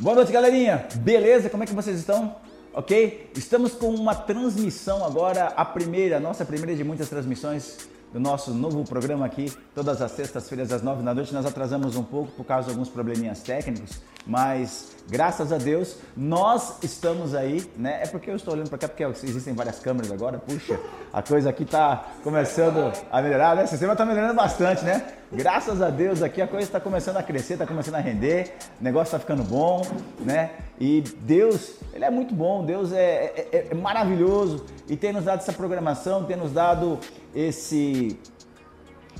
Boa noite, galerinha. Beleza? Como é que vocês estão? Ok? Estamos com uma transmissão agora, a primeira, a nossa primeira de muitas transmissões do nosso novo programa aqui, todas as sextas-feiras às nove da noite. Nós atrasamos um pouco por causa de alguns probleminhas técnicos, mas graças a Deus nós estamos aí, né? É porque eu estou olhando para cá porque existem várias câmeras agora. Puxa, a coisa aqui está começando a melhorar, né? O sistema está melhorando bastante, né? Graças a Deus aqui a coisa está começando a crescer, está começando a render, o negócio está ficando bom, né? E Deus, Ele é muito bom, Deus é, é, é maravilhoso e tem nos dado essa programação, tem nos dado esse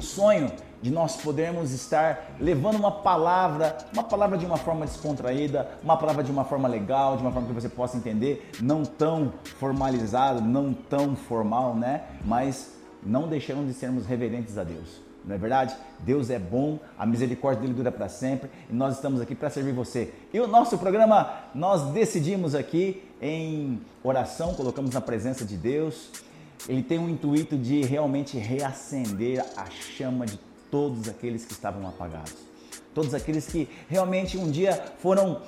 sonho de nós podermos estar levando uma palavra, uma palavra de uma forma descontraída, uma palavra de uma forma legal, de uma forma que você possa entender, não tão formalizado, não tão formal, né? Mas não deixando de sermos reverentes a Deus. Não é verdade? Deus é bom, a misericórdia dele dura para sempre e nós estamos aqui para servir você. E o nosso programa nós decidimos aqui em oração, colocamos na presença de Deus ele tem o intuito de realmente reacender a chama de todos aqueles que estavam apagados. Todos aqueles que realmente um dia foram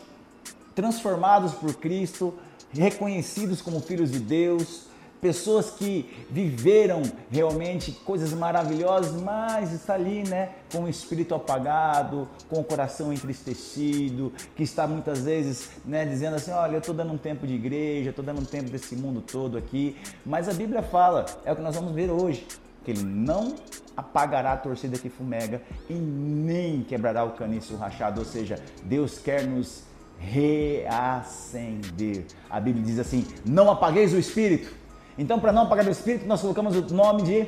transformados por Cristo, reconhecidos como filhos de Deus, pessoas que viveram realmente coisas maravilhosas, mas está ali, né, com o espírito apagado, com o coração entristecido, que está muitas vezes, né, dizendo assim, olha, eu estou dando um tempo de igreja, estou dando um tempo desse mundo todo aqui, mas a Bíblia fala, é o que nós vamos ver hoje, que ele não apagará a torcida que fumega e nem quebrará o caniço rachado, ou seja, Deus quer nos reacender. A Bíblia diz assim: não apagueis o espírito, então, para não apagar o espírito, nós colocamos o nome de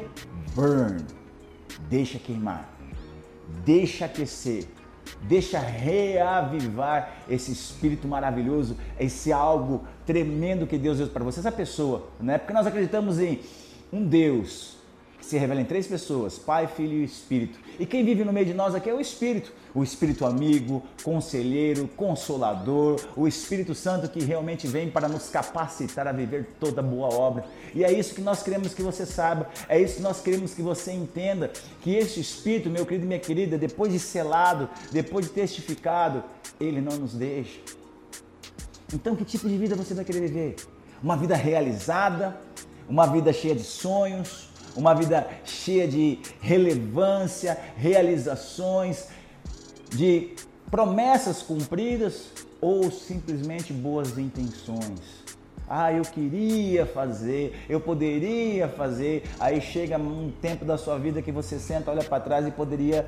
burn. Deixa queimar, deixa aquecer, deixa reavivar esse espírito maravilhoso, esse algo tremendo que Deus deu para você, essa pessoa, né? Porque nós acreditamos em um Deus se revela em três pessoas: Pai, Filho e Espírito. E quem vive no meio de nós aqui é o Espírito. O Espírito amigo, conselheiro, consolador, o Espírito Santo que realmente vem para nos capacitar a viver toda boa obra. E é isso que nós queremos que você saiba, é isso que nós queremos que você entenda, que este Espírito, meu querido e minha querida, depois de selado, depois de testificado, ele não nos deixa. Então, que tipo de vida você vai querer viver? Uma vida realizada, uma vida cheia de sonhos, uma vida cheia de relevância, realizações, de promessas cumpridas ou simplesmente boas intenções. Ah, eu queria fazer, eu poderia fazer. Aí chega um tempo da sua vida que você senta, olha para trás e poderia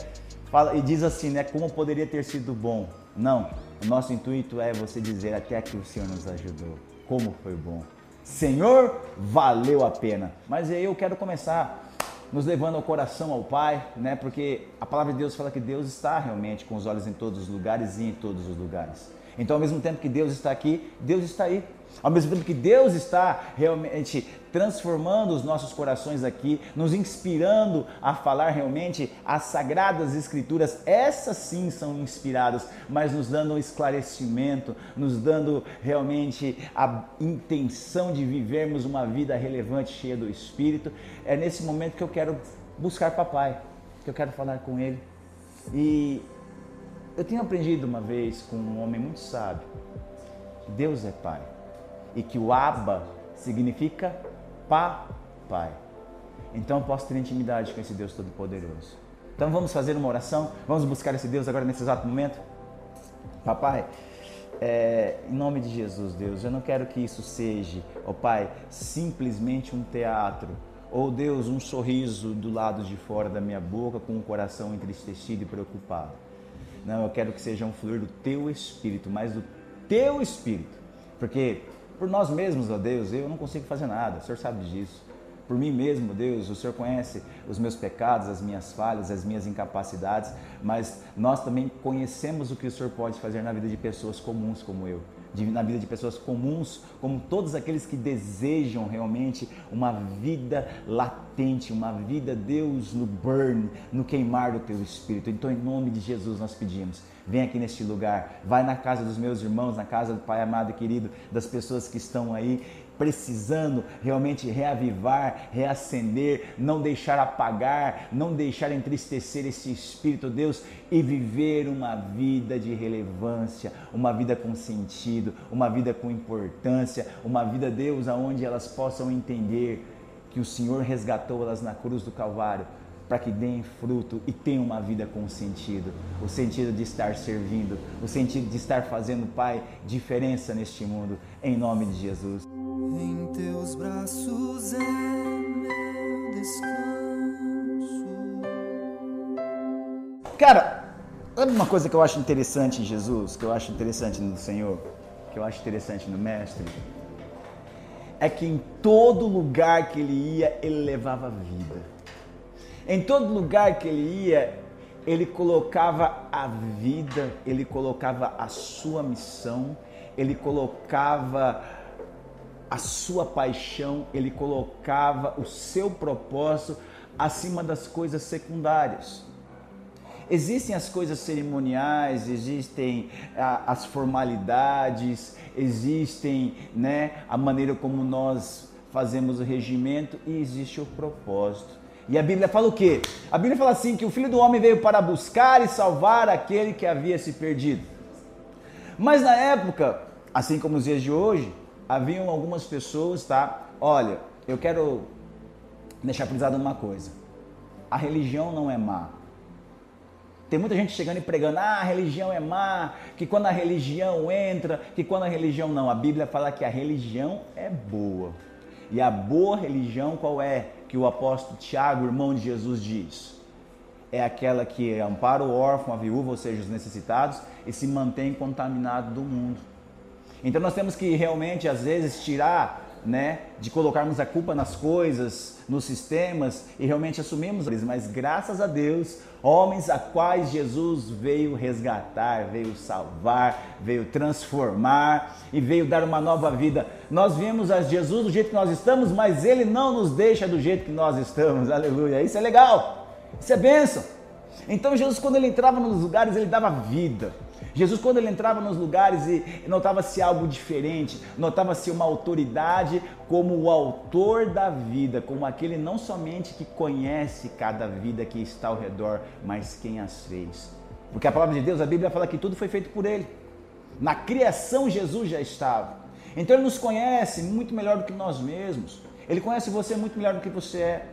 fala, e diz assim, né? Como poderia ter sido bom? Não. O nosso intuito é você dizer até que o Senhor nos ajudou. Como foi bom. Senhor, valeu a pena. Mas aí eu quero começar nos levando ao coração ao Pai, né? Porque a palavra de Deus fala que Deus está realmente com os olhos em todos os lugares e em todos os lugares. Então, ao mesmo tempo que Deus está aqui, Deus está aí. Ao mesmo tempo que Deus está realmente transformando os nossos corações aqui, nos inspirando a falar realmente as sagradas escrituras, essas sim são inspiradas, mas nos dando um esclarecimento, nos dando realmente a intenção de vivermos uma vida relevante, cheia do Espírito. É nesse momento que eu quero buscar papai, que eu quero falar com ele. E eu tenho aprendido uma vez com um homem muito sábio, Deus é Pai e que o Abba significa papai. Então eu posso ter intimidade com esse Deus Todo-Poderoso. Então vamos fazer uma oração, vamos buscar esse Deus agora nesse exato momento? Papai, é, em nome de Jesus, Deus, eu não quero que isso seja, ó oh, Pai, simplesmente um teatro, ou Deus, um sorriso do lado de fora da minha boca com o coração entristecido e preocupado. Não, eu quero que seja um fluir do teu espírito, mais do teu espírito, porque por nós mesmos, ó Deus, eu não consigo fazer nada, o Senhor sabe disso. Por mim mesmo, Deus, o Senhor conhece os meus pecados, as minhas falhas, as minhas incapacidades, mas nós também conhecemos o que o Senhor pode fazer na vida de pessoas comuns como eu na vida de pessoas comuns, como todos aqueles que desejam realmente uma vida latente, uma vida, Deus, no burn, no queimar do teu espírito. Então, em nome de Jesus, nós pedimos. Vem aqui neste lugar, vai na casa dos meus irmãos, na casa do Pai amado e querido, das pessoas que estão aí precisando realmente reavivar, reacender, não deixar apagar, não deixar entristecer esse Espírito, Deus, e viver uma vida de relevância, uma vida com sentido, uma vida com importância, uma vida, Deus, aonde elas possam entender que o Senhor resgatou elas na cruz do Calvário para que deem fruto e tenham uma vida com sentido. O sentido de estar servindo, o sentido de estar fazendo, Pai, diferença neste mundo, em nome de Jesus. Em teus braços é meu descanso. Cara, sabe uma coisa que eu acho interessante em Jesus, que eu acho interessante no Senhor, que eu acho interessante no Mestre? É que em todo lugar que ele ia, ele levava vida em todo lugar que ele ia, ele colocava a vida, ele colocava a sua missão, ele colocava a sua paixão, ele colocava o seu propósito acima das coisas secundárias. Existem as coisas cerimoniais, existem as formalidades, existem né, a maneira como nós fazemos o regimento e existe o propósito. E a Bíblia fala o quê? A Bíblia fala assim: que o filho do homem veio para buscar e salvar aquele que havia se perdido. Mas na época, assim como os dias de hoje, haviam algumas pessoas, tá? Olha, eu quero deixar frisado uma coisa: a religião não é má. Tem muita gente chegando e pregando, ah, a religião é má, que quando a religião entra, que quando a religião não. A Bíblia fala que a religião é boa. E a boa religião qual é? que o apóstolo Tiago, irmão de Jesus, diz? É aquela que ampara o órfão, a viúva, ou seja, os necessitados, e se mantém contaminado do mundo. Então nós temos que realmente, às vezes, tirar né, de colocarmos a culpa nas coisas, nos sistemas e realmente assumimos mas graças a Deus, homens a quais Jesus veio resgatar, veio salvar, veio transformar e veio dar uma nova vida. Nós vimos a Jesus do jeito que nós estamos, mas ele não nos deixa do jeito que nós estamos. Aleluia. Isso é legal. Isso é bênção. Então Jesus quando ele entrava nos lugares, ele dava vida. Jesus, quando ele entrava nos lugares e notava-se algo diferente, notava-se uma autoridade como o autor da vida, como aquele não somente que conhece cada vida que está ao redor, mas quem as fez. Porque a palavra de Deus, a Bíblia fala que tudo foi feito por ele. Na criação, Jesus já estava. Então ele nos conhece muito melhor do que nós mesmos. Ele conhece você muito melhor do que você é.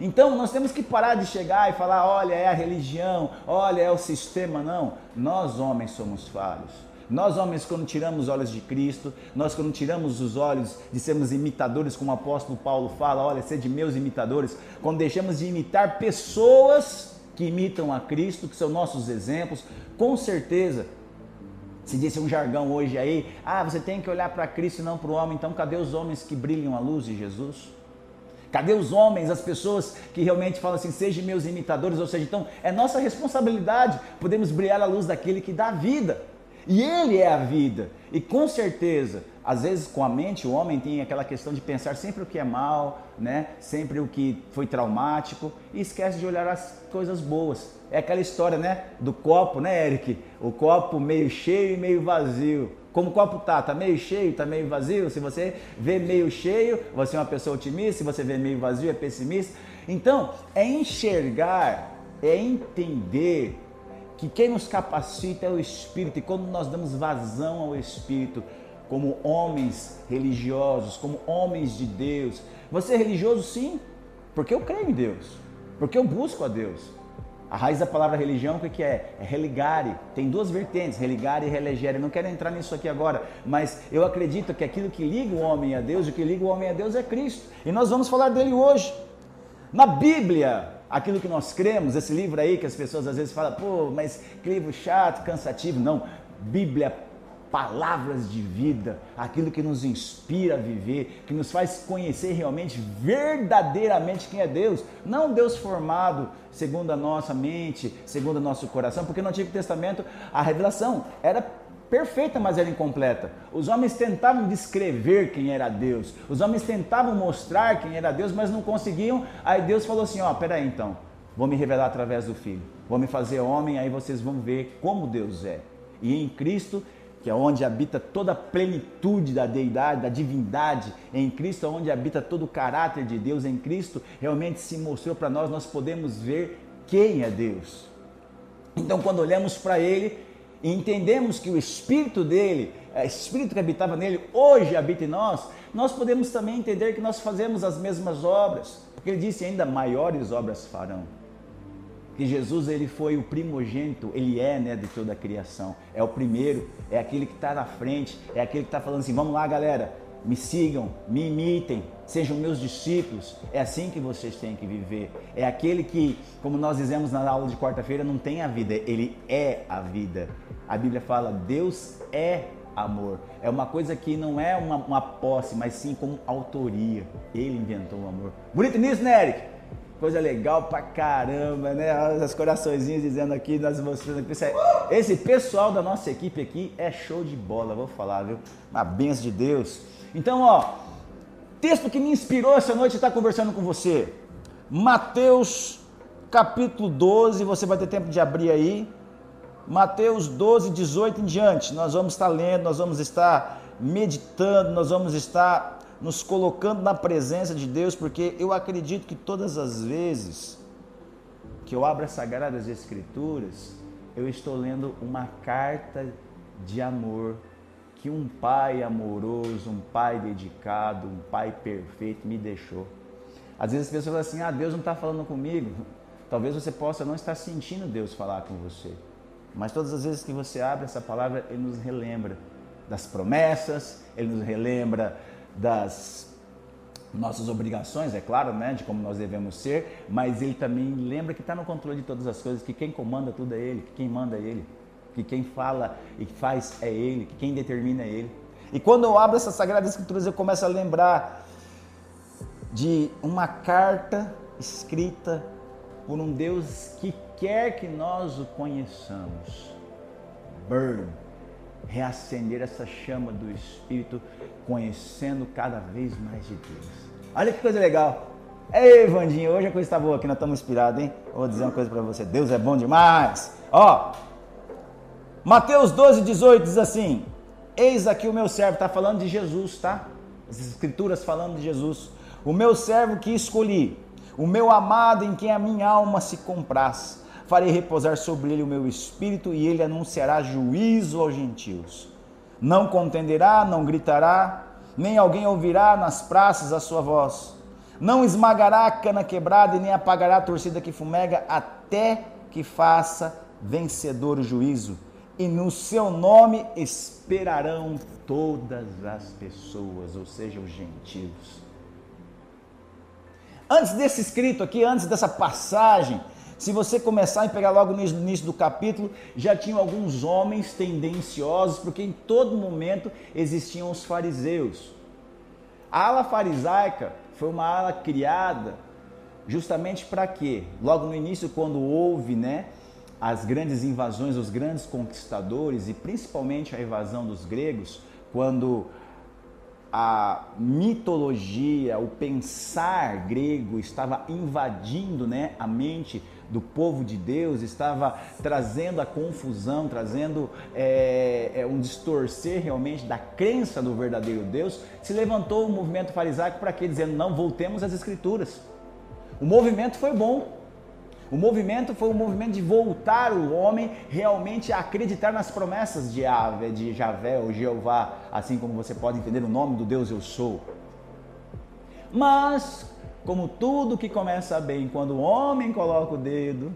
Então nós temos que parar de chegar e falar: olha, é a religião, olha, é o sistema. Não, nós homens somos falhos. Nós homens, quando tiramos os olhos de Cristo, nós quando tiramos os olhos de sermos imitadores, como o apóstolo Paulo fala, olha, de meus imitadores, quando deixamos de imitar pessoas que imitam a Cristo, que são nossos exemplos, com certeza se disse um jargão hoje aí, ah, você tem que olhar para Cristo e não para o homem, então cadê os homens que brilham a luz de Jesus? Cadê os homens, as pessoas que realmente falam assim, sejam meus imitadores? Ou seja, então é nossa responsabilidade podemos brilhar a luz daquele que dá vida. E ele é a vida. E com certeza, às vezes com a mente, o homem tem aquela questão de pensar sempre o que é mal, né? sempre o que foi traumático e esquece de olhar as coisas boas. É aquela história né? do copo, né, Eric? O copo meio cheio e meio vazio. Como o copo tá, tá meio cheio, tá meio vazio. Se você vê meio cheio, você é uma pessoa otimista. Se você vê meio vazio, é pessimista. Então, é enxergar, é entender que quem nos capacita é o Espírito. E quando nós damos vazão ao Espírito, como homens religiosos, como homens de Deus, você é religioso sim, porque eu creio em Deus, porque eu busco a Deus. A raiz da palavra religião, o que é? É religare. Tem duas vertentes, religare e relegere. não quero entrar nisso aqui agora, mas eu acredito que aquilo que liga o homem a Deus, o que liga o homem a Deus é Cristo. E nós vamos falar dele hoje. Na Bíblia, aquilo que nós cremos, esse livro aí que as pessoas às vezes falam, pô, mas que livro chato, cansativo. Não, Bíblia palavras de vida, aquilo que nos inspira a viver, que nos faz conhecer realmente, verdadeiramente quem é Deus. Não Deus formado segundo a nossa mente, segundo o nosso coração, porque no Antigo Testamento a revelação era perfeita, mas era incompleta. Os homens tentavam descrever quem era Deus, os homens tentavam mostrar quem era Deus, mas não conseguiam. Aí Deus falou assim: Ó, oh, peraí então, vou me revelar através do Filho, vou me fazer homem, aí vocês vão ver como Deus é. E em Cristo que é onde habita toda a plenitude da deidade, da divindade em Cristo, onde habita todo o caráter de Deus em Cristo, realmente se mostrou para nós, nós podemos ver quem é Deus. Então, quando olhamos para Ele e entendemos que o Espírito dele, o Espírito que habitava nele, hoje habita em nós, nós podemos também entender que nós fazemos as mesmas obras, porque Ele disse ainda maiores obras farão que Jesus ele foi o primogênito, ele é né, de toda a criação, é o primeiro, é aquele que está na frente, é aquele que está falando assim: vamos lá, galera, me sigam, me imitem, sejam meus discípulos. É assim que vocês têm que viver. É aquele que, como nós dizemos na aula de quarta-feira, não tem a vida, ele é a vida. A Bíblia fala: Deus é amor. É uma coisa que não é uma, uma posse, mas sim como autoria. Ele inventou o amor. Bonito nisso, né, Eric? Coisa legal pra caramba, né? As coraçõezinhos dizendo aqui, nós mostrando aqui. Esse pessoal da nossa equipe aqui é show de bola, vou falar, viu? Uma benção de Deus. Então, ó, texto que me inspirou essa noite estar conversando com você. Mateus capítulo 12, você vai ter tempo de abrir aí. Mateus 12, 18 em diante. Nós vamos estar lendo, nós vamos estar meditando, nós vamos estar nos colocando na presença de Deus, porque eu acredito que todas as vezes que eu abro as Sagradas Escrituras, eu estou lendo uma carta de amor que um pai amoroso, um pai dedicado, um pai perfeito me deixou. Às vezes as pessoas falam assim: ah, Deus não está falando comigo. Talvez você possa não estar sentindo Deus falar com você. Mas todas as vezes que você abre essa palavra, Ele nos relembra das promessas, Ele nos relembra das nossas obrigações, é claro, né, de como nós devemos ser, mas ele também lembra que está no controle de todas as coisas, que quem comanda tudo é ele, que quem manda é ele, que quem fala e faz é ele, que quem determina é ele. E quando eu abro essas sagradas escrituras, eu começo a lembrar de uma carta escrita por um Deus que quer que nós o conheçamos. Burn reacender essa chama do Espírito, conhecendo cada vez mais de Deus. Olha que coisa legal. Ei, Vandinho, hoje a coisa está boa aqui, nós estamos inspirados, hein? Vou dizer uma coisa para você: Deus é bom demais. Ó, Mateus 12, 18 diz assim: Eis aqui o meu servo, está falando de Jesus, tá? As escrituras falando de Jesus. O meu servo que escolhi, o meu amado em quem a minha alma se compraz farei repousar sobre ele o meu espírito e ele anunciará juízo aos gentios. Não contenderá, não gritará, nem alguém ouvirá nas praças a sua voz. Não esmagará a cana quebrada e nem apagará a torcida que fumega, até que faça vencedor o juízo. E no seu nome esperarão todas as pessoas, ou seja, os gentios. Antes desse escrito aqui, antes dessa passagem, se você começar e pegar logo no início do capítulo, já tinham alguns homens tendenciosos, porque em todo momento existiam os fariseus. A ala farisaica foi uma ala criada justamente para quê? Logo no início, quando houve, né, as grandes invasões, os grandes conquistadores e principalmente a invasão dos gregos, quando a mitologia, o pensar grego estava invadindo né, a mente do povo de Deus, estava trazendo a confusão, trazendo é, é, um distorcer realmente da crença do verdadeiro Deus, se levantou o movimento farisaico para quê? Dizendo, não, voltemos às escrituras. O movimento foi bom, o movimento foi um movimento de voltar o homem realmente a acreditar nas promessas de Ave, de Javé ou Jeová, assim como você pode entender o nome do Deus eu sou. Mas, como tudo que começa bem, quando o homem coloca o dedo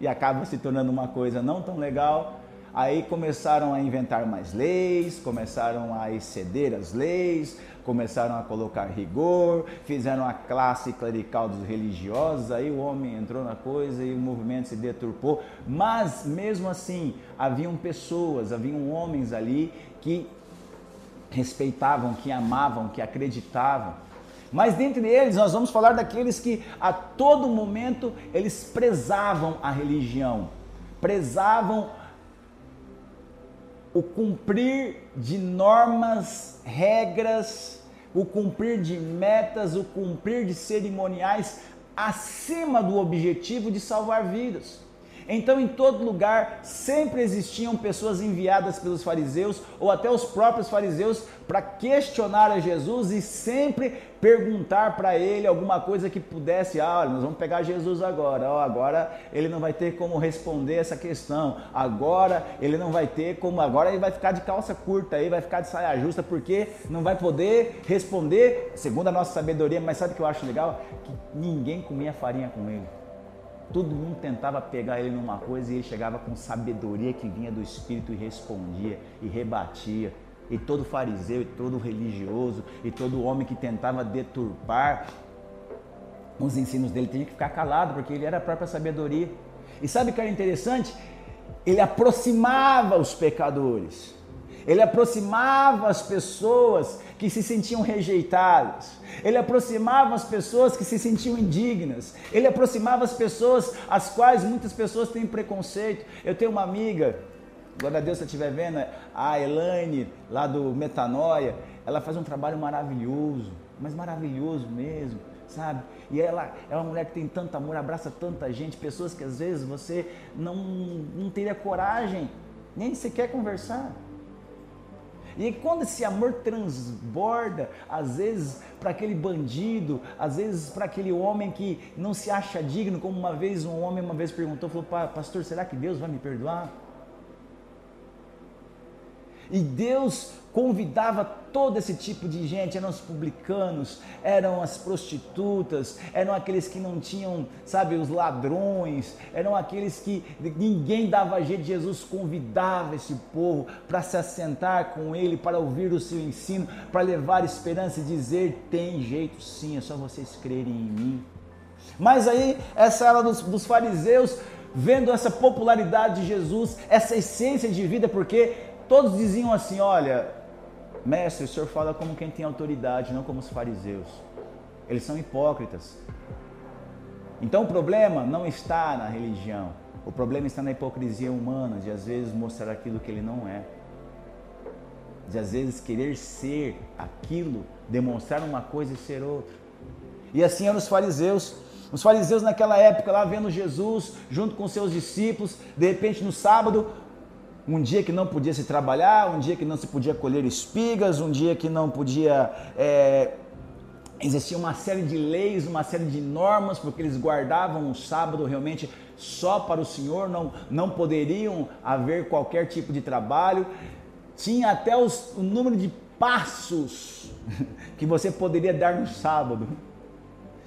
e acaba se tornando uma coisa não tão legal, aí começaram a inventar mais leis, começaram a exceder as leis, começaram a colocar rigor, fizeram a classe clerical dos religiosos, aí o homem entrou na coisa e o movimento se deturpou, mas mesmo assim haviam pessoas, haviam homens ali que respeitavam, que amavam, que acreditavam. Mas dentre eles nós vamos falar daqueles que a todo momento eles prezavam a religião, prezavam o cumprir de normas, regras, o cumprir de metas, o cumprir de cerimoniais acima do objetivo de salvar vidas. Então, em todo lugar, sempre existiam pessoas enviadas pelos fariseus ou até os próprios fariseus para questionar a Jesus e sempre perguntar para ele alguma coisa que pudesse, ah, olha, nós vamos pegar Jesus agora, ó, agora ele não vai ter como responder essa questão, agora ele não vai ter como, agora ele vai ficar de calça curta aí, vai ficar de saia justa, porque não vai poder responder, segundo a nossa sabedoria, mas sabe o que eu acho legal? Que ninguém comia farinha com ele. Todo mundo tentava pegar ele numa coisa e ele chegava com sabedoria que vinha do Espírito e respondia e rebatia. E todo fariseu, e todo religioso, e todo homem que tentava deturpar os ensinos dele tinha que ficar calado, porque ele era a própria sabedoria. E sabe o que era interessante? Ele aproximava os pecadores. Ele aproximava as pessoas que se sentiam rejeitadas. Ele aproximava as pessoas que se sentiam indignas. Ele aproximava as pessoas as quais muitas pessoas têm preconceito. Eu tenho uma amiga, glória a Deus se estiver vendo, a Elaine, lá do Metanoia. Ela faz um trabalho maravilhoso, mas maravilhoso mesmo, sabe? E ela é uma mulher que tem tanto amor, abraça tanta gente, pessoas que às vezes você não, não teria coragem nem sequer conversar. E quando esse amor transborda, às vezes para aquele bandido, às vezes para aquele homem que não se acha digno, como uma vez um homem uma vez perguntou, falou, pastor, será que Deus vai me perdoar? E Deus convidava todo esse tipo de gente, eram os publicanos, eram as prostitutas, eram aqueles que não tinham, sabe, os ladrões, eram aqueles que ninguém dava jeito. Jesus convidava esse povo para se assentar com ele, para ouvir o seu ensino, para levar esperança e dizer: tem jeito sim, é só vocês crerem em mim. Mas aí, essa era dos, dos fariseus, vendo essa popularidade de Jesus, essa essência de vida, porque todos diziam assim: olha, Mestre, o senhor fala como quem tem autoridade, não como os fariseus. Eles são hipócritas. Então o problema não está na religião. O problema está na hipocrisia humana, de às vezes mostrar aquilo que ele não é. De às vezes querer ser aquilo, demonstrar uma coisa e ser outra. E assim eram os fariseus. Os fariseus naquela época lá vendo Jesus junto com seus discípulos, de repente no sábado, um dia que não podia se trabalhar, um dia que não se podia colher espigas, um dia que não podia. É, existia uma série de leis, uma série de normas, porque eles guardavam o sábado realmente só para o Senhor, não, não poderiam haver qualquer tipo de trabalho. Tinha até os, o número de passos que você poderia dar no sábado.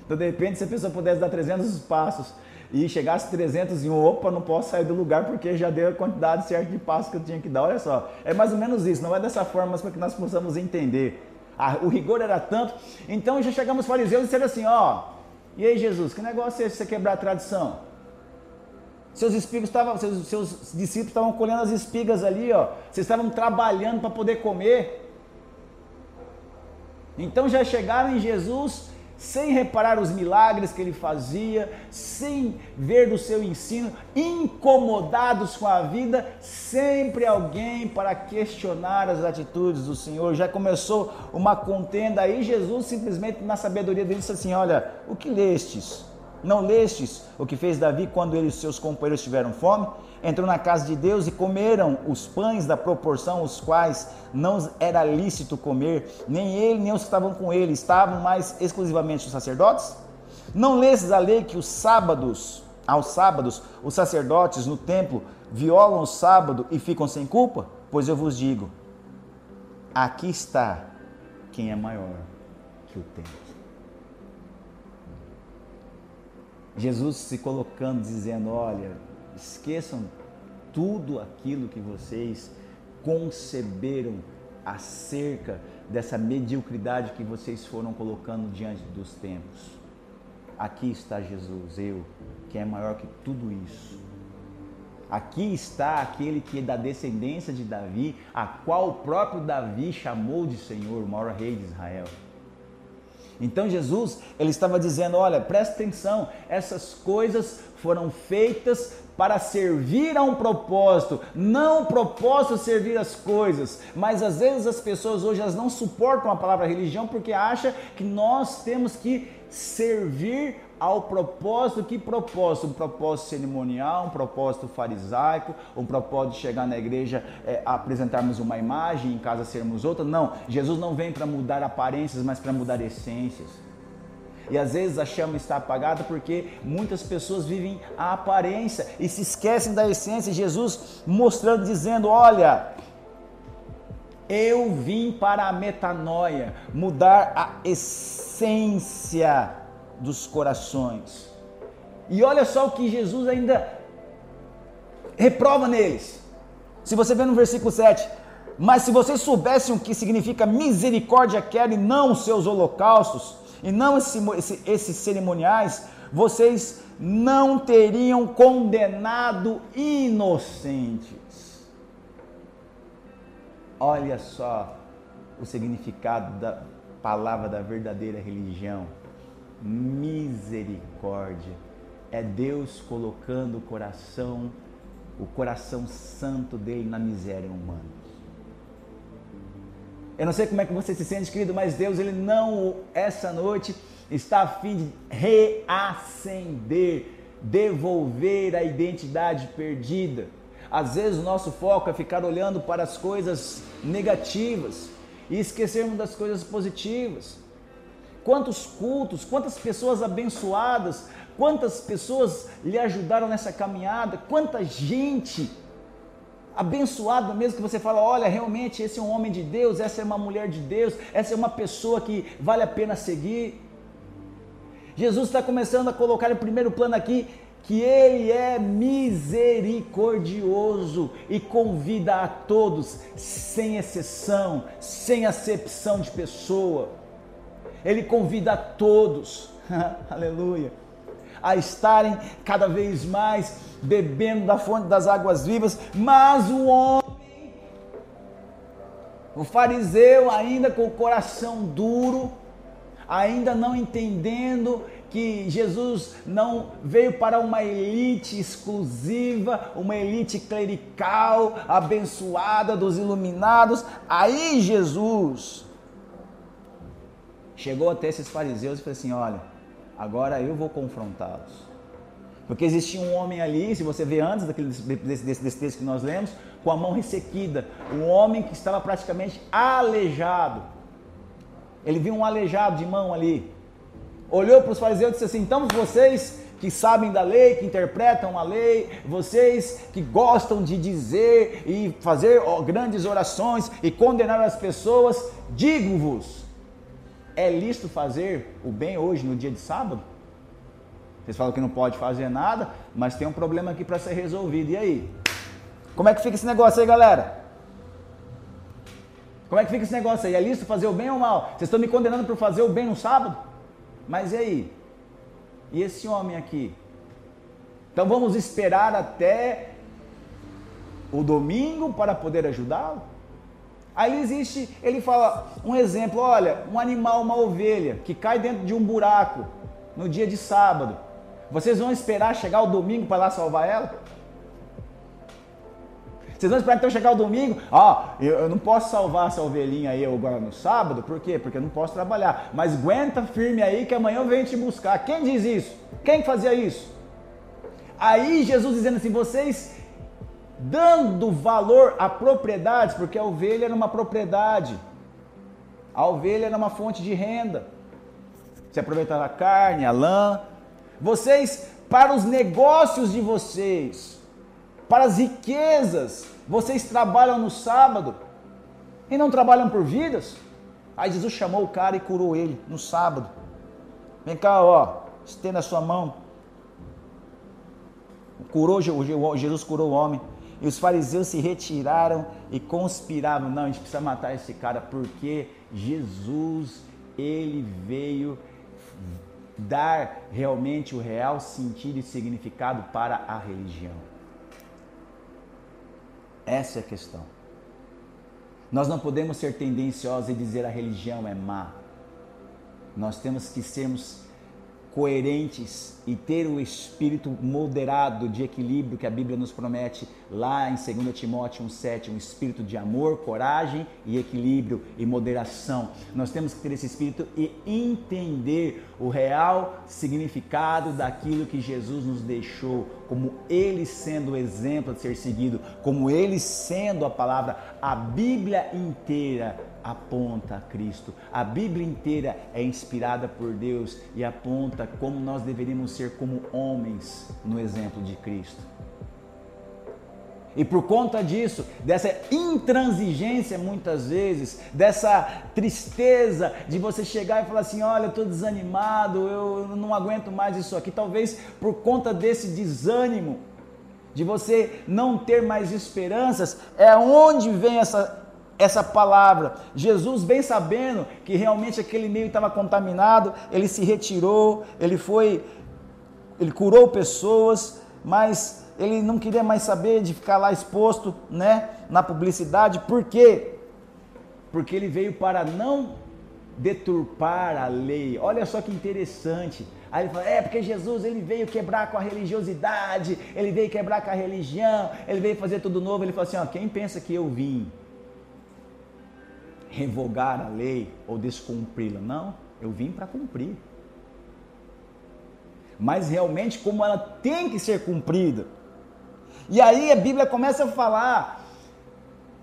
Então, de repente, se a pessoa pudesse dar 300 passos, e chegasse 300 e opa, não posso sair do lugar porque já deu a quantidade certa de passos que eu tinha que dar. Olha só, é mais ou menos isso, não é dessa forma, mas para que nós possamos entender. Ah, o rigor era tanto, então já chegamos fariseus e disseram assim, ó, e aí Jesus, que negócio é esse você quebrar a tradição? Seus espigas estavam, seus, seus discípulos estavam colhendo as espigas ali, ó. Vocês estavam trabalhando para poder comer. Então já chegaram em Jesus sem reparar os milagres que ele fazia, sem ver do seu ensino, incomodados com a vida, sempre alguém para questionar as atitudes do Senhor. Já começou uma contenda aí, Jesus simplesmente na sabedoria dele disse assim: Olha, o que lestes? Não lestes o que fez Davi quando ele e seus companheiros tiveram fome? Entrou na casa de Deus e comeram os pães da proporção os quais não era lícito comer, nem ele nem os que estavam com ele, estavam mais exclusivamente os sacerdotes? Não lestes a lei que os sábados, aos sábados, os sacerdotes no templo violam o sábado e ficam sem culpa? Pois eu vos digo: aqui está quem é maior que o templo. Jesus se colocando, dizendo: Olha, esqueçam tudo aquilo que vocês conceberam acerca dessa mediocridade que vocês foram colocando diante dos tempos. Aqui está Jesus, eu, que é maior que tudo isso. Aqui está aquele que é da descendência de Davi, a qual o próprio Davi chamou de Senhor, o maior rei de Israel. Então Jesus, ele estava dizendo, olha, presta atenção, essas coisas foram feitas para servir a um propósito, não propósito servir as coisas, mas às vezes as pessoas hoje elas não suportam a palavra religião porque acham que nós temos que servir ao propósito, que propósito? Um propósito cerimonial, um propósito farisaico, um propósito de chegar na igreja, é, apresentarmos uma imagem, em casa sermos outra. Não, Jesus não vem para mudar aparências, mas para mudar essências. E às vezes a chama está apagada porque muitas pessoas vivem a aparência e se esquecem da essência. Jesus mostrando, dizendo: Olha, eu vim para a metanoia, mudar a essência dos corações. E olha só o que Jesus ainda reprova neles. Se você vê no versículo 7, mas se vocês soubessem o que significa misericórdia quer e não os seus holocaustos, e não esse, esse, esses cerimoniais, vocês não teriam condenado inocentes. Olha só o significado da palavra da verdadeira religião. Misericórdia. É Deus colocando o coração, o coração santo dele na miséria humana. Eu não sei como é que você se sente, querido, mas Deus, ele não, essa noite, está a fim de reacender, devolver a identidade perdida. Às vezes o nosso foco é ficar olhando para as coisas negativas e esquecermos das coisas positivas. Quantos cultos, quantas pessoas abençoadas, quantas pessoas lhe ajudaram nessa caminhada, quanta gente abençoado mesmo que você fala, olha, realmente esse é um homem de Deus, essa é uma mulher de Deus, essa é uma pessoa que vale a pena seguir. Jesus está começando a colocar em primeiro plano aqui que ele é misericordioso e convida a todos, sem exceção, sem acepção de pessoa. Ele convida a todos, aleluia, a estarem cada vez mais bebendo da fonte das águas vivas, mas o homem, o fariseu, ainda com o coração duro, ainda não entendendo que Jesus não veio para uma elite exclusiva, uma elite clerical, abençoada dos iluminados. Aí Jesus chegou até esses fariseus e falou assim: Olha, agora eu vou confrontá-los. Porque existia um homem ali, se você vê antes daquele, desse, desse, desse texto que nós lemos, com a mão ressequida. Um homem que estava praticamente aleijado. Ele viu um aleijado de mão ali. Olhou para os fariseus e disse assim: então vocês que sabem da lei, que interpretam a lei, vocês que gostam de dizer e fazer grandes orações e condenar as pessoas, digo-vos: é lícito fazer o bem hoje no dia de sábado? Vocês falam que não pode fazer nada, mas tem um problema aqui para ser resolvido. E aí? Como é que fica esse negócio aí, galera? Como é que fica esse negócio aí? É lícito fazer o bem ou mal? Vocês estão me condenando por fazer o bem no sábado? Mas e aí? E esse homem aqui? Então vamos esperar até o domingo para poder ajudá-lo? Aí existe, ele fala um exemplo, olha, um animal, uma ovelha que cai dentro de um buraco no dia de sábado. Vocês vão esperar chegar o domingo para lá salvar ela? Vocês vão esperar então chegar o domingo? Ó, oh, eu, eu, não posso salvar essa ovelhinha aí agora no sábado, por quê? Porque eu não posso trabalhar. Mas aguenta firme aí que amanhã eu venho te buscar. Quem diz isso? Quem fazia isso? Aí Jesus dizendo assim: vocês dando valor a propriedades, porque a ovelha era uma propriedade, a ovelha era uma fonte de renda. Você aproveitava a carne, a lã, vocês, para os negócios de vocês, para as riquezas, vocês trabalham no sábado e não trabalham por vidas? Aí Jesus chamou o cara e curou ele no sábado. Vem cá, ó, estenda a sua mão. Curou, Jesus curou o homem. E os fariseus se retiraram e conspiravam. Não, a gente precisa matar esse cara porque Jesus, ele veio dar realmente o real sentido e significado para a religião. Essa é a questão. Nós não podemos ser tendenciosos e dizer a religião é má. Nós temos que sermos coerentes e ter o espírito moderado de equilíbrio que a Bíblia nos promete lá em 2 Timóteo 1,7, um espírito de amor, coragem e equilíbrio e moderação. Nós temos que ter esse espírito e entender o real significado daquilo que Jesus nos deixou, como ele sendo o exemplo a ser seguido, como ele sendo a palavra, a Bíblia inteira aponta a Cristo. A Bíblia inteira é inspirada por Deus e aponta como nós deveríamos ser como homens no exemplo de Cristo. E por conta disso, dessa intransigência muitas vezes, dessa tristeza de você chegar e falar assim: olha, eu estou desanimado, eu não aguento mais isso aqui. Talvez por conta desse desânimo, de você não ter mais esperanças, é onde vem essa essa palavra. Jesus, bem sabendo que realmente aquele meio estava contaminado, ele se retirou, ele foi, ele curou pessoas, mas ele não queria mais saber de ficar lá exposto, né, na publicidade. Por quê? Porque ele veio para não deturpar a lei. Olha só que interessante. Aí ele fala, é porque Jesus ele veio quebrar com a religiosidade, ele veio quebrar com a religião, ele veio fazer tudo novo. Ele falou assim, ó, quem pensa que eu vim revogar a lei ou descumpri-la. Não, eu vim para cumprir. Mas realmente como ela tem que ser cumprida. E aí a Bíblia começa a falar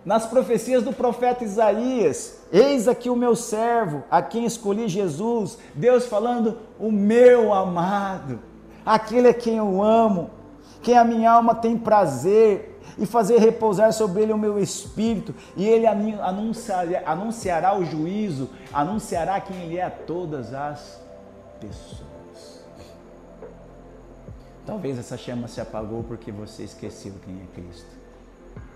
nas profecias do profeta Isaías: Eis aqui o meu servo, a quem escolhi Jesus. Deus falando, o meu amado, aquele a quem eu amo, quem a minha alma tem prazer e fazer repousar sobre ele o meu espírito, e ele anunciará, anunciará o juízo, anunciará quem ele é a todas as pessoas. Talvez essa chama se apagou porque você esqueceu quem é Cristo,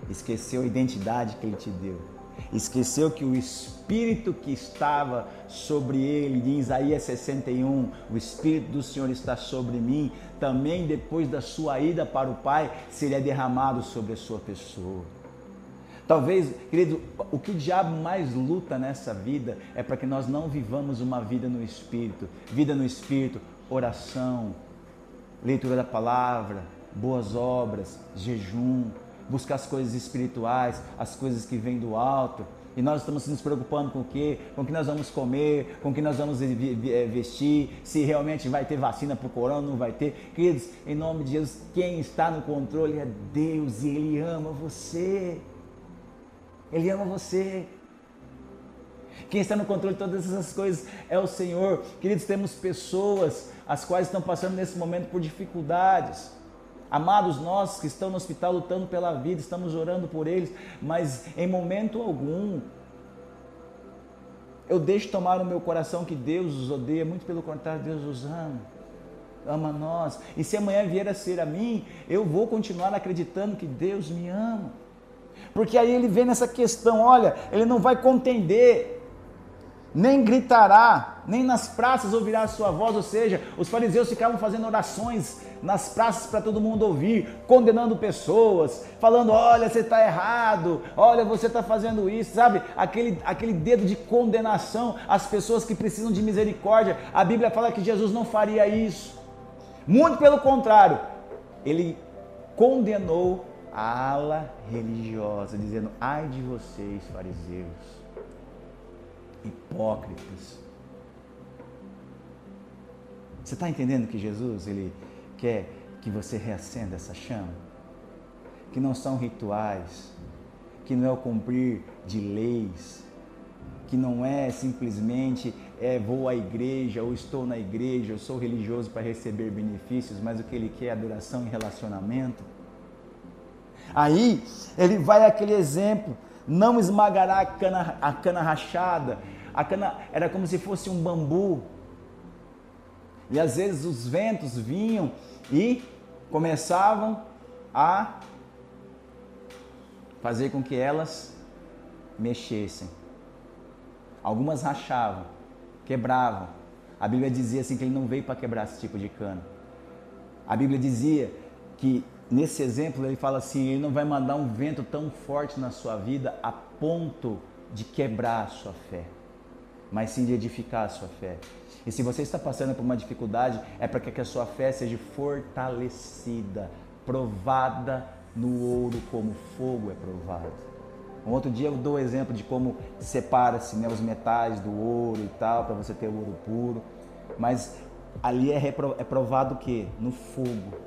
esqueceu a identidade que ele te deu Esqueceu que o Espírito que estava sobre ele, em Isaías 61, o Espírito do Senhor está sobre mim, também depois da sua ida para o Pai, seria derramado sobre a sua pessoa. Talvez, querido, o que o diabo mais luta nessa vida é para que nós não vivamos uma vida no Espírito. Vida no Espírito, oração, leitura da palavra, boas obras, jejum, buscar as coisas espirituais, as coisas que vêm do alto. E nós estamos nos preocupando com o quê? Com o que nós vamos comer, com o que nós vamos eh, vestir, se realmente vai ter vacina para o corona, não vai ter. Queridos, em nome de Jesus, quem está no controle é Deus e Ele ama você. Ele ama você. Quem está no controle de todas essas coisas é o Senhor. Queridos, temos pessoas as quais estão passando nesse momento por dificuldades. Amados nossos que estão no hospital lutando pela vida, estamos orando por eles, mas em momento algum eu deixo tomar no meu coração que Deus os odeia, muito pelo contrário, Deus os ama, ama nós. E se amanhã vier a ser a mim, eu vou continuar acreditando que Deus me ama. Porque aí ele vem nessa questão, olha, ele não vai contender nem gritará, nem nas praças ouvirá a sua voz, ou seja, os fariseus ficavam fazendo orações nas praças para todo mundo ouvir, condenando pessoas, falando: olha, você está errado, olha, você está fazendo isso, sabe? Aquele, aquele dedo de condenação às pessoas que precisam de misericórdia. A Bíblia fala que Jesus não faria isso. Muito pelo contrário, ele condenou a ala religiosa, dizendo: ai de vocês, fariseus, hipócritas. Você está entendendo que Jesus, ele quer que você reacenda essa chama, que não são rituais, que não é o cumprir de leis, que não é simplesmente é, vou à igreja ou estou na igreja, eu sou religioso para receber benefícios, mas o que ele quer é adoração e relacionamento. Aí ele vai aquele exemplo, não esmagará a cana, a cana rachada. A cana era como se fosse um bambu. E às vezes os ventos vinham e começavam a fazer com que elas mexessem. Algumas rachavam, quebravam. A Bíblia dizia assim que ele não veio para quebrar esse tipo de cana. A Bíblia dizia que nesse exemplo ele fala assim, ele não vai mandar um vento tão forte na sua vida a ponto de quebrar a sua fé. mas sim de edificar a sua fé. E se você está passando por uma dificuldade, é para que a sua fé seja fortalecida, provada no ouro como fogo é provado. Um outro dia eu dou o exemplo de como separa-se né, os metais do ouro e tal, para você ter o ouro puro. Mas ali é, é provado o quê? No fogo.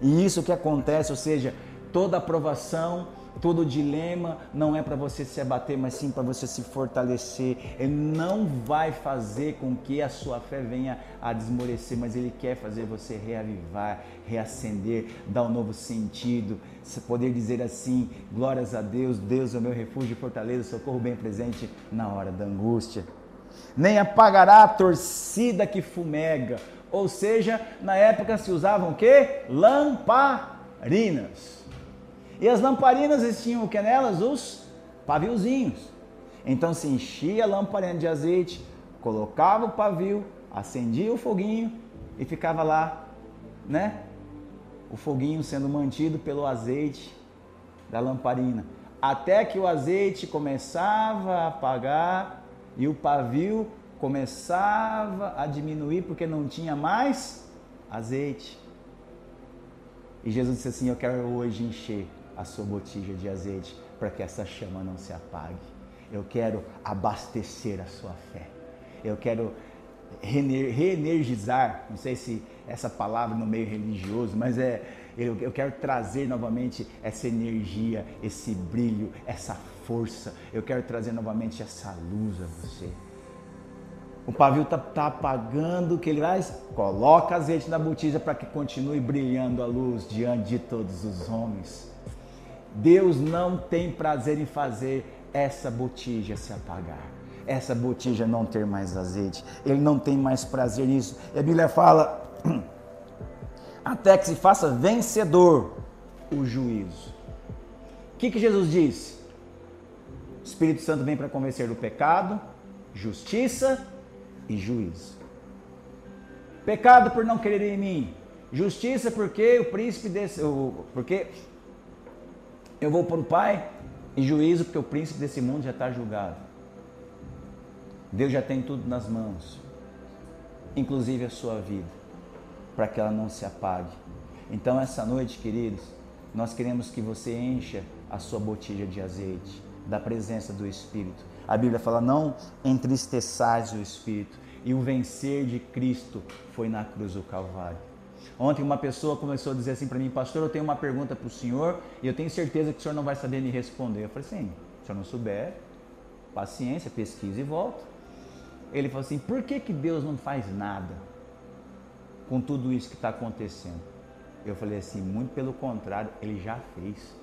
E isso que acontece, ou seja, toda aprovação Todo dilema não é para você se abater, mas sim para você se fortalecer. Ele não vai fazer com que a sua fé venha a desmorecer, mas ele quer fazer você reavivar, reacender, dar um novo sentido. Você poder dizer assim: glórias a Deus, Deus é o meu refúgio e fortaleza, socorro bem presente na hora da angústia. Nem apagará a torcida que fumega. Ou seja, na época se usavam o quê? Lamparinas. E as lamparinas tinham o que nelas? Os paviozinhos. Então se enchia a lamparina de azeite, colocava o pavio, acendia o foguinho e ficava lá, né? O foguinho sendo mantido pelo azeite da lamparina. Até que o azeite começava a apagar e o pavio começava a diminuir porque não tinha mais azeite. E Jesus disse assim: Eu quero hoje encher a sua botija de azeite para que essa chama não se apague. Eu quero abastecer a sua fé. Eu quero reenergizar, não sei se essa palavra no meio religioso, mas é eu, quero trazer novamente essa energia, esse brilho, essa força. Eu quero trazer novamente essa luz a você. O pavio está tá apagando, o que ele faz? Coloca azeite na botija para que continue brilhando a luz diante de todos os homens. Deus não tem prazer em fazer essa botija se apagar, essa botija não ter mais azeite. Ele não tem mais prazer nisso. E a Bíblia fala: até que se faça vencedor o juízo. O que, que Jesus disse? O Espírito Santo vem para convencer do pecado, justiça e juízo. Pecado por não querer em mim, justiça porque o príncipe desse, porque eu vou para o Pai e juízo, porque o príncipe desse mundo já está julgado. Deus já tem tudo nas mãos, inclusive a sua vida, para que ela não se apague. Então, essa noite, queridos, nós queremos que você encha a sua botija de azeite, da presença do Espírito. A Bíblia fala: não entristeçais o Espírito. E o vencer de Cristo foi na cruz do Calvário. Ontem uma pessoa começou a dizer assim para mim, pastor, eu tenho uma pergunta para o senhor e eu tenho certeza que o senhor não vai saber me responder. Eu falei assim, se eu não souber, paciência, pesquisa e volta. Ele falou assim, por que, que Deus não faz nada com tudo isso que está acontecendo? Eu falei assim, muito pelo contrário, ele já fez.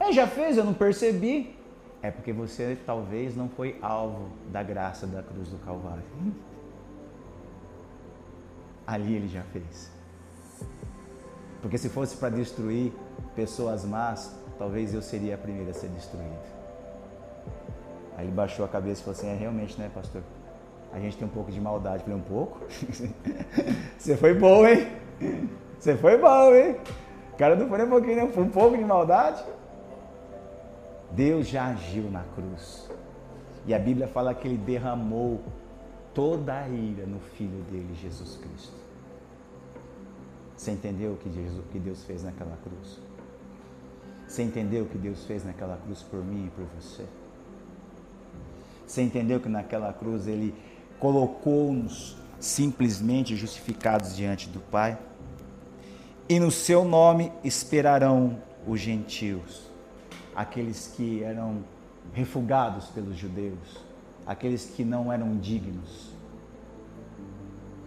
Ele já fez, eu não percebi. É porque você talvez não foi alvo da graça da cruz do Calvário. Ali ele já fez. Porque se fosse para destruir pessoas más, talvez eu seria a primeira a ser destruída. Aí ele baixou a cabeça e falou assim: é realmente, né, pastor? A gente tem um pouco de maldade. Eu falei: um pouco? Você foi bom, hein? Você foi bom, hein? O cara não foi nem um pouquinho, não. Foi um pouco de maldade. Deus já agiu na cruz. E a Bíblia fala que ele derramou toda a ira no Filho dele, Jesus Cristo. Você entendeu o que, Jesus, que Deus fez naquela cruz? Você entendeu o que Deus fez naquela cruz por mim e por você? Você entendeu que naquela cruz Ele colocou-nos simplesmente justificados diante do Pai? E no seu nome esperarão os gentios, aqueles que eram refugados pelos judeus, aqueles que não eram dignos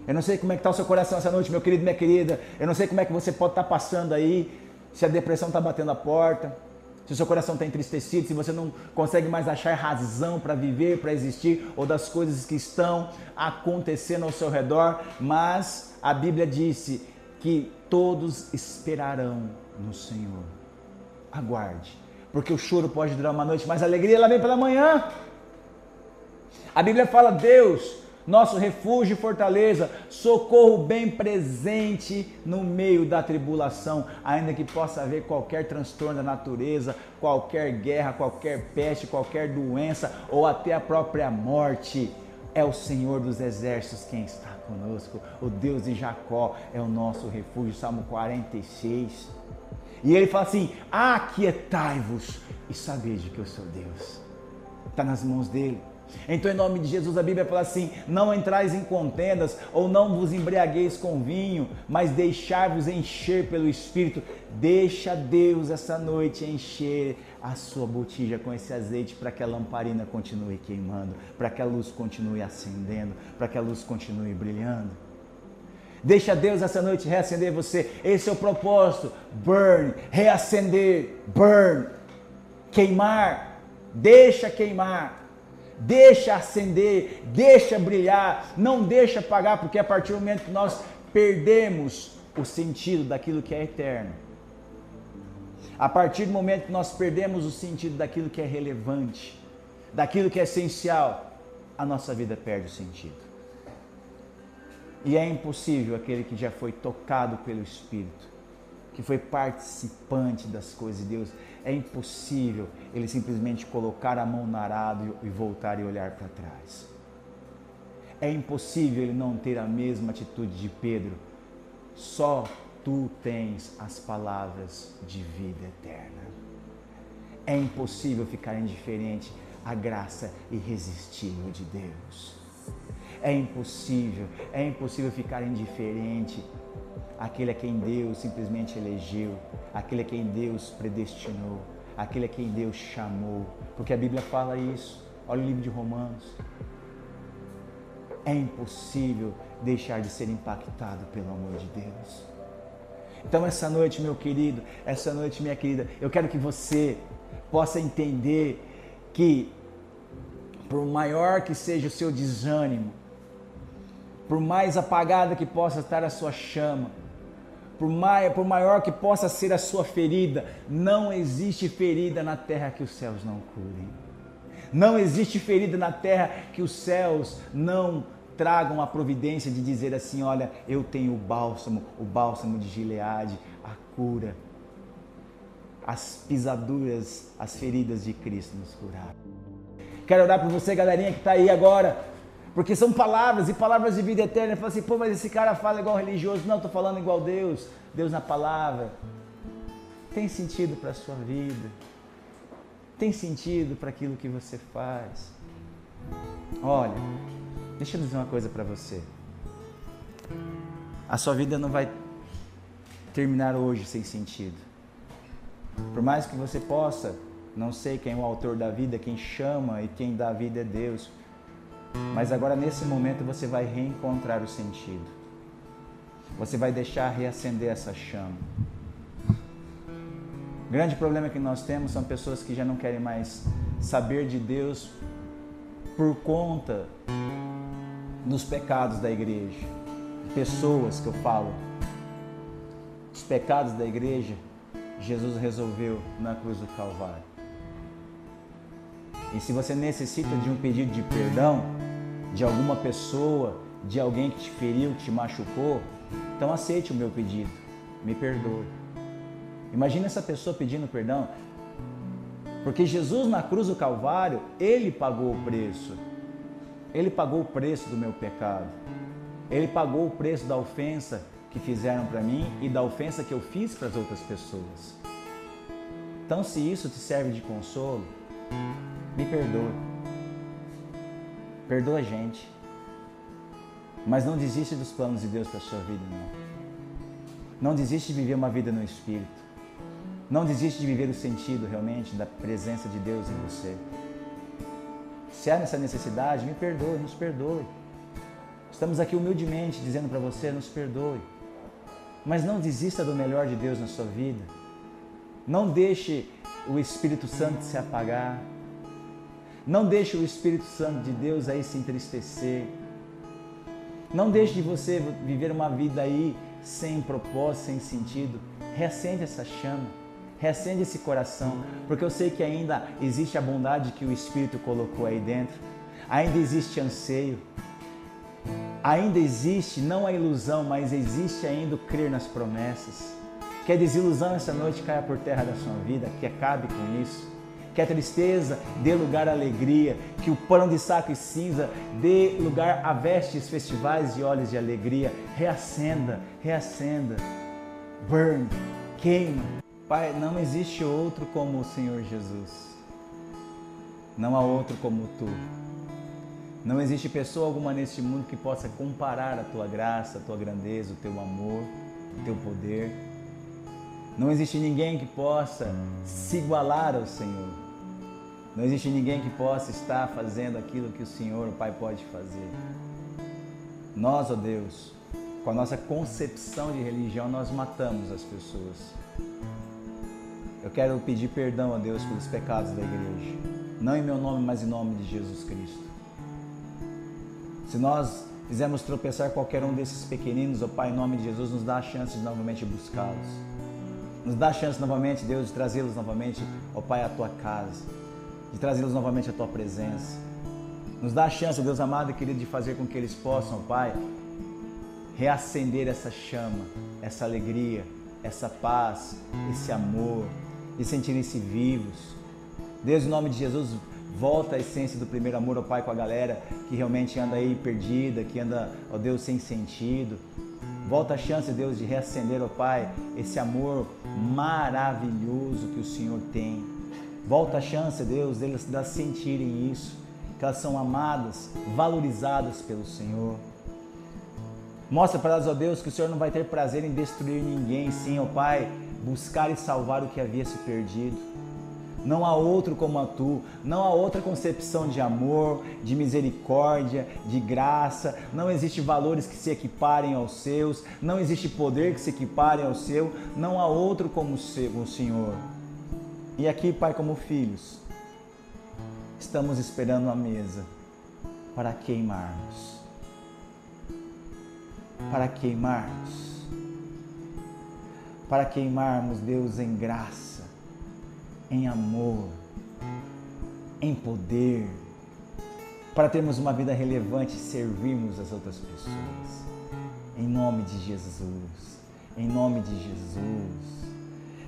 eu não sei como é que está o seu coração essa noite, meu querido, minha querida. Eu não sei como é que você pode estar tá passando aí, se a depressão está batendo a porta, se o seu coração está entristecido, se você não consegue mais achar razão para viver, para existir, ou das coisas que estão acontecendo ao seu redor, mas a Bíblia disse que todos esperarão no Senhor. Aguarde, porque o choro pode durar uma noite, mas a alegria ela vem pela manhã. A Bíblia fala: Deus nosso refúgio e fortaleza, socorro bem presente no meio da tribulação, ainda que possa haver qualquer transtorno da natureza, qualquer guerra, qualquer peste, qualquer doença ou até a própria morte. É o Senhor dos exércitos quem está conosco. O Deus de Jacó é o nosso refúgio. Salmo 46. E ele fala assim: Aquietai-vos e sabede que eu sou Deus. Está nas mãos dele. Então, em nome de Jesus, a Bíblia fala assim: Não entrais em contendas, ou não vos embriagueis com vinho, mas deixai-vos encher pelo Espírito. Deixa Deus essa noite encher a sua botija com esse azeite para que a lamparina continue queimando, para que a luz continue acendendo, para que a luz continue brilhando. Deixa Deus essa noite reacender você. Esse é o propósito. Burn, reacender, burn, queimar. Deixa queimar. Deixa acender, deixa brilhar, não deixa apagar, porque a partir do momento que nós perdemos o sentido daquilo que é eterno, a partir do momento que nós perdemos o sentido daquilo que é relevante, daquilo que é essencial, a nossa vida perde o sentido. E é impossível aquele que já foi tocado pelo Espírito, que foi participante das coisas de Deus, é impossível ele simplesmente colocar a mão no arado e voltar e olhar para trás. É impossível ele não ter a mesma atitude de Pedro. Só tu tens as palavras de vida eterna. É impossível ficar indiferente à graça irresistível de Deus. É impossível, é impossível ficar indiferente àquele a quem Deus simplesmente elegeu, aquele a quem Deus predestinou, aquele a quem Deus chamou, porque a Bíblia fala isso. Olha o livro de Romanos. É impossível deixar de ser impactado pelo amor de Deus. Então, essa noite, meu querido, essa noite, minha querida, eu quero que você possa entender que, por maior que seja o seu desânimo, por mais apagada que possa estar a sua chama, por, maior, por maior que possa ser a sua ferida, não existe ferida na terra que os céus não curem. Não existe ferida na terra que os céus não tragam a providência de dizer assim: olha, eu tenho o bálsamo, o bálsamo de Gileade, a cura. As pisaduras, as feridas de Cristo nos curaram. Quero orar por você, galerinha que está aí agora, porque são palavras e palavras de vida eterna. Fala assim, pô, mas esse cara fala igual religioso. Não, estou falando igual Deus. Deus na palavra. Tem sentido para a sua vida. Tem sentido para aquilo que você faz. Olha, deixa eu dizer uma coisa para você. A sua vida não vai terminar hoje sem sentido. Por mais que você possa, não sei quem é o autor da vida, quem chama e quem dá a vida é Deus. Mas agora nesse momento você vai reencontrar o sentido. Você vai deixar reacender essa chama. O grande problema que nós temos são pessoas que já não querem mais saber de Deus por conta dos pecados da igreja. Pessoas que eu falo. Os pecados da igreja, Jesus resolveu na cruz do Calvário. E se você necessita de um pedido de perdão de alguma pessoa, de alguém que te feriu, que te machucou, então aceite o meu pedido, me perdoe. Imagina essa pessoa pedindo perdão, porque Jesus na cruz do Calvário, ele pagou o preço. Ele pagou o preço do meu pecado. Ele pagou o preço da ofensa que fizeram para mim e da ofensa que eu fiz para as outras pessoas. Então, se isso te serve de consolo, me perdoe. Perdoa a gente. Mas não desiste dos planos de Deus para a sua vida, não. Não desiste de viver uma vida no Espírito. Não desiste de viver o sentido realmente da presença de Deus em você. Se há nessa necessidade, me perdoe, nos perdoe. Estamos aqui humildemente dizendo para você, nos perdoe. Mas não desista do melhor de Deus na sua vida. Não deixe o Espírito Santo se apagar. Não deixe o Espírito Santo de Deus aí se entristecer. Não deixe de você viver uma vida aí sem propósito, sem sentido. Reacende essa chama, reacende esse coração, porque eu sei que ainda existe a bondade que o Espírito colocou aí dentro. Ainda existe anseio. Ainda existe não a ilusão, mas existe ainda o crer nas promessas. Que a desilusão essa noite caia por terra da sua vida, que acabe com isso que a tristeza dê lugar à alegria, que o pano de saco e cinza dê lugar a vestes festivais e olhos de alegria. Reacenda, reacenda, burn, queima. Pai, não existe outro como o Senhor Jesus. Não há outro como tu. Não existe pessoa alguma neste mundo que possa comparar a tua graça, a tua grandeza, o teu amor, o teu poder. Não existe ninguém que possa se igualar ao Senhor. Não existe ninguém que possa estar fazendo aquilo que o Senhor, o Pai, pode fazer. Nós, ó Deus, com a nossa concepção de religião, nós matamos as pessoas. Eu quero pedir perdão a Deus pelos pecados da igreja. Não em meu nome, mas em nome de Jesus Cristo. Se nós fizermos tropeçar qualquer um desses pequeninos, ó Pai, em nome de Jesus, nos dá a chance de novamente buscá-los. Nos dá a chance novamente, Deus, de trazê-los novamente, ó Pai, à tua casa, de trazê-los novamente à tua presença. Nos dá a chance, Deus amado e querido, de fazer com que eles possam, Pai, reacender essa chama, essa alegria, essa paz, esse amor, e sentirem-se vivos. Deus, em nome de Jesus, Volta a essência do primeiro amor, ó Pai, com a galera que realmente anda aí perdida, que anda, ó Deus, sem sentido. Volta a chance, Deus, de reacender, ó Pai, esse amor maravilhoso que o Senhor tem. Volta a chance, Deus, deles de sentirem isso, que elas são amadas, valorizadas pelo Senhor. Mostra para elas, ó Deus, que o Senhor não vai ter prazer em destruir ninguém, sim, ó Pai, buscar e salvar o que havia se perdido. Não há outro como a tu, não há outra concepção de amor, de misericórdia, de graça. Não existe valores que se equiparem aos seus, não existe poder que se equiparem ao seu. Não há outro como o Senhor. E aqui, Pai, como filhos, estamos esperando a mesa para queimarmos. Para queimarmos. Para queimarmos, Deus, em graça em amor, em poder, para termos uma vida relevante e servirmos as outras pessoas. Em nome de Jesus, em nome de Jesus.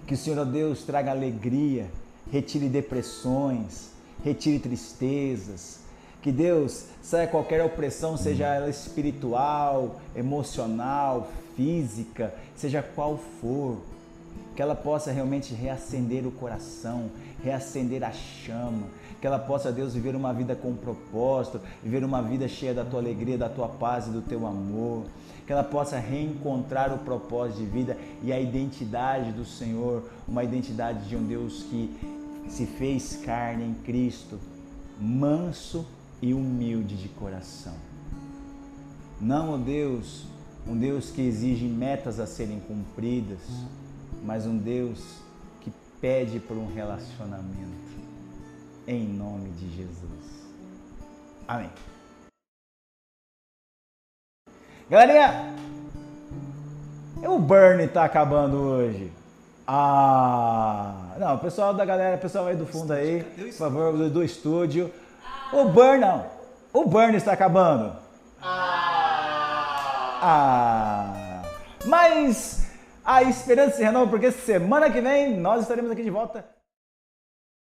Que o Senhor, Deus, traga alegria, retire depressões, retire tristezas. Que Deus saia qualquer opressão, seja ela espiritual, emocional, física, seja qual for. Que ela possa realmente reacender o coração, reacender a chama, que ela possa, Deus, viver uma vida com propósito, viver uma vida cheia da tua alegria, da tua paz e do teu amor, que ela possa reencontrar o propósito de vida e a identidade do Senhor, uma identidade de um Deus que se fez carne em Cristo, manso e humilde de coração. Não, ó Deus, um Deus que exige metas a serem cumpridas, mas um Deus que pede por um relacionamento. Em nome de Jesus. Amém. Galerinha, o Burn tá acabando hoje. Ah, não, o pessoal da galera, o pessoal aí do fundo aí, por favor, do, do estúdio. O Burn não. O Burn está acabando. Ah. ah. Mas a esperança se renova porque semana que vem nós estaremos aqui de volta